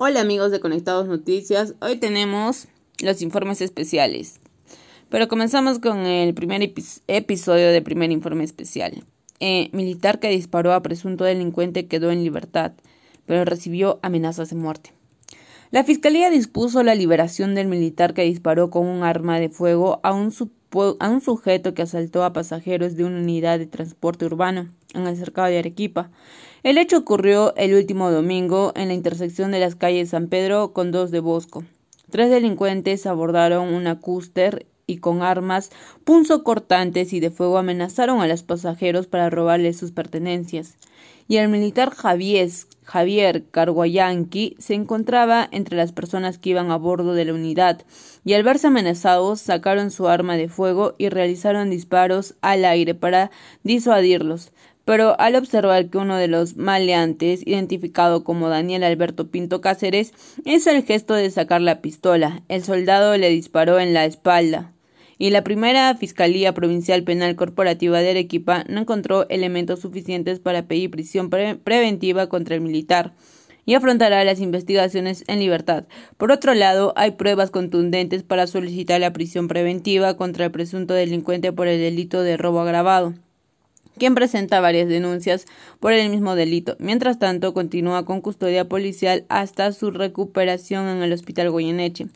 Hola amigos de Conectados Noticias, hoy tenemos los informes especiales. Pero comenzamos con el primer episodio del primer informe especial. Eh, militar que disparó a presunto delincuente quedó en libertad, pero recibió amenazas de muerte. La Fiscalía dispuso la liberación del militar que disparó con un arma de fuego a un, a un sujeto que asaltó a pasajeros de una unidad de transporte urbano en el cercado de Arequipa. El hecho ocurrió el último domingo en la intersección de las calles San Pedro con dos de Bosco. Tres delincuentes abordaron una cúster y con armas punzocortantes y de fuego amenazaron a los pasajeros para robarles sus pertenencias. Y el militar Javier, Javier Carguayanqui se encontraba entre las personas que iban a bordo de la unidad, y al verse amenazados sacaron su arma de fuego y realizaron disparos al aire para disuadirlos pero al observar que uno de los maleantes, identificado como Daniel Alberto Pinto Cáceres, hizo el gesto de sacar la pistola, el soldado le disparó en la espalda. Y la primera Fiscalía Provincial Penal Corporativa de Arequipa no encontró elementos suficientes para pedir prisión preventiva contra el militar y afrontará las investigaciones en libertad. Por otro lado, hay pruebas contundentes para solicitar la prisión preventiva contra el presunto delincuente por el delito de robo agravado quien presenta varias denuncias por el mismo delito. Mientras tanto, continúa con custodia policial hasta su recuperación en el hospital Goyeneche.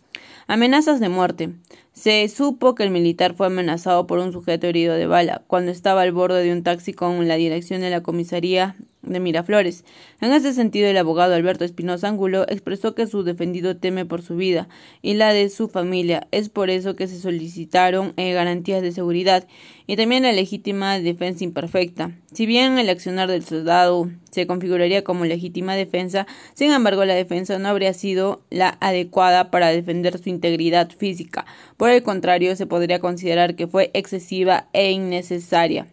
Amenazas de muerte. Se supo que el militar fue amenazado por un sujeto herido de bala cuando estaba al borde de un taxi con la dirección de la comisaría de Miraflores. En ese sentido, el abogado Alberto Espinosa Ángulo expresó que su defendido teme por su vida y la de su familia. Es por eso que se solicitaron eh, garantías de seguridad y también la legítima defensa imperfecta. Si bien el accionar del soldado se configuraría como legítima defensa, sin embargo la defensa no habría sido la adecuada para defender su integridad física. Por el contrario, se podría considerar que fue excesiva e innecesaria.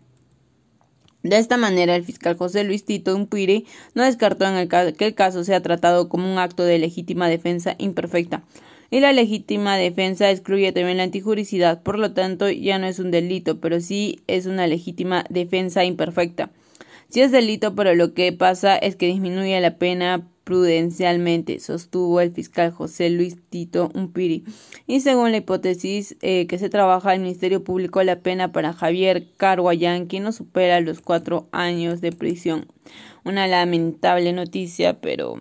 De esta manera, el fiscal José Luis Tito Umpire no descartó en el que el caso sea tratado como un acto de legítima defensa imperfecta. Y la legítima defensa excluye también la antijuricidad, por lo tanto ya no es un delito, pero sí es una legítima defensa imperfecta. Si es delito, pero lo que pasa es que disminuye la pena prudencialmente, sostuvo el fiscal José Luis Tito Umpiri. Y según la hipótesis eh, que se trabaja, el Ministerio Público la pena para Javier Carguayán, quien no supera los cuatro años de prisión. Una lamentable noticia, pero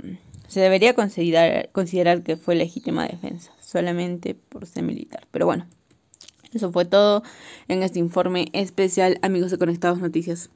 se debería considerar, considerar que fue legítima defensa, solamente por ser militar. Pero bueno, eso fue todo en este informe especial, amigos de Conectados Noticias.